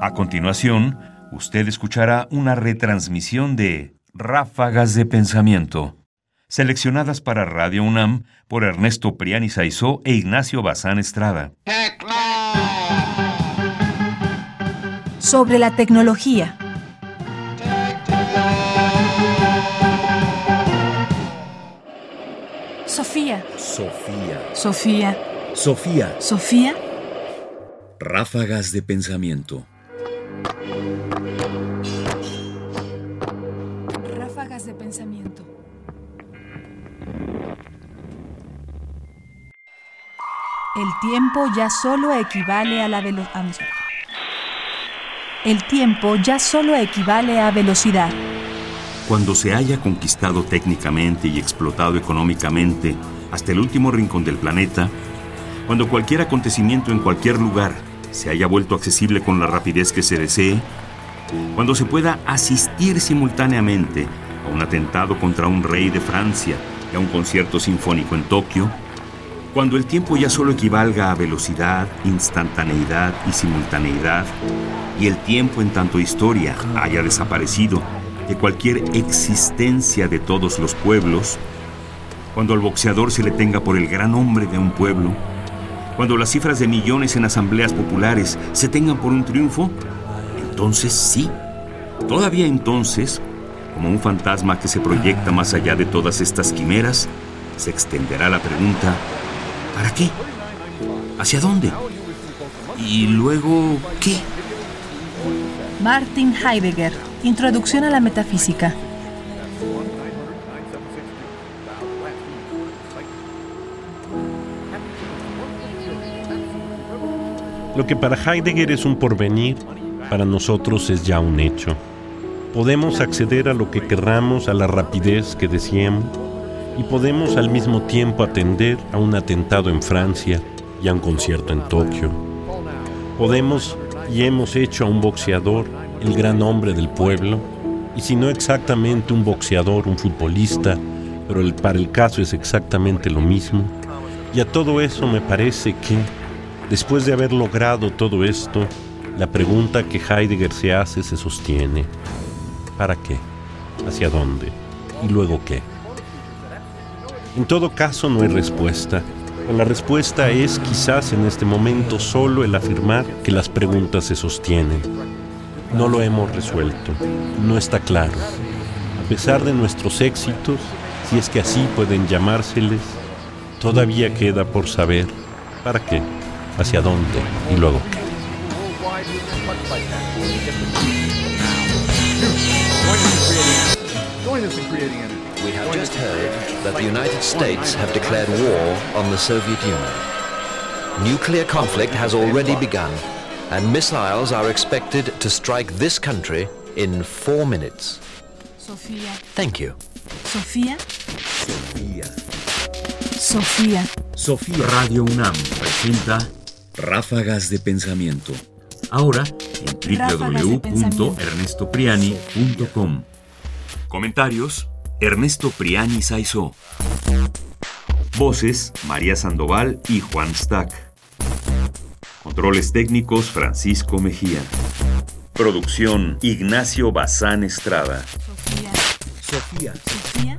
A continuación, usted escuchará una retransmisión de Ráfagas de Pensamiento, seleccionadas para Radio UNAM por Ernesto Priani Saizó e Ignacio Bazán Estrada. Sobre la tecnología. Sofía. Sofía. Sofía. Sofía. Sofía. Ráfagas de pensamiento. Ráfagas de pensamiento. El tiempo ya solo equivale a la velocidad. El tiempo ya solo equivale a velocidad. Cuando se haya conquistado técnicamente y explotado económicamente hasta el último rincón del planeta, cuando cualquier acontecimiento en cualquier lugar se haya vuelto accesible con la rapidez que se desee, cuando se pueda asistir simultáneamente a un atentado contra un rey de Francia y a un concierto sinfónico en Tokio, cuando el tiempo ya solo equivalga a velocidad, instantaneidad y simultaneidad, y el tiempo en tanto historia haya desaparecido de cualquier existencia de todos los pueblos, cuando al boxeador se le tenga por el gran hombre de un pueblo, cuando las cifras de millones en asambleas populares se tengan por un triunfo, entonces sí, todavía entonces, como un fantasma que se proyecta más allá de todas estas quimeras, se extenderá la pregunta, ¿para qué? ¿Hacia dónde? ¿Y luego qué? Martin Heidegger, Introducción a la Metafísica. Lo que para Heidegger es un porvenir, para nosotros es ya un hecho. Podemos acceder a lo que querramos a la rapidez que deseemos y podemos al mismo tiempo atender a un atentado en Francia y a un concierto en Tokio. Podemos y hemos hecho a un boxeador el gran hombre del pueblo, y si no exactamente un boxeador, un futbolista, pero para el caso es exactamente lo mismo. Y a todo eso me parece que, después de haber logrado todo esto, la pregunta que Heidegger se hace se sostiene. ¿Para qué? ¿Hacia dónde? ¿Y luego qué? En todo caso no hay respuesta. La respuesta es quizás en este momento solo el afirmar que las preguntas se sostienen. No lo hemos resuelto, no está claro. A pesar de nuestros éxitos, si es que así pueden llamárseles, todavía queda por saber para qué, hacia dónde y luego qué. We have just heard that the United States have declared war on the Soviet Union. Nuclear conflict has already begun, and missiles are expected to strike this country in four minutes. Sofía. Thank you. Sofía. Sofía. Sofía. Sofía. Radio UNAM presenta Ráfagas de pensamiento. ahora en www.ernestopriani.com. Comentarios: Ernesto Priani Saizó. Voces: María Sandoval y Juan Stack. Controles técnicos: Francisco Mejía. Producción: Ignacio Bazán Estrada. Sofía. Sofía.